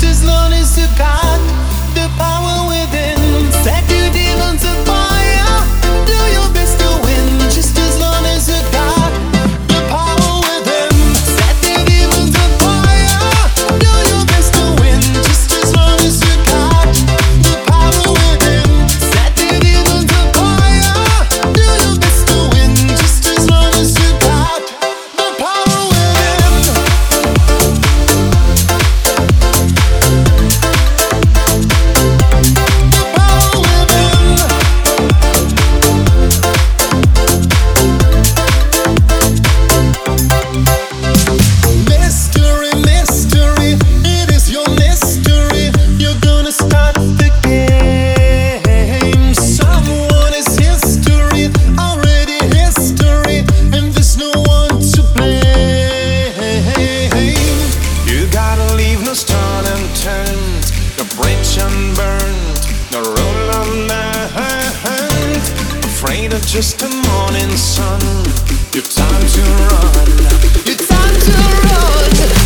just not just a morning sun. Your time to run. Your time to run.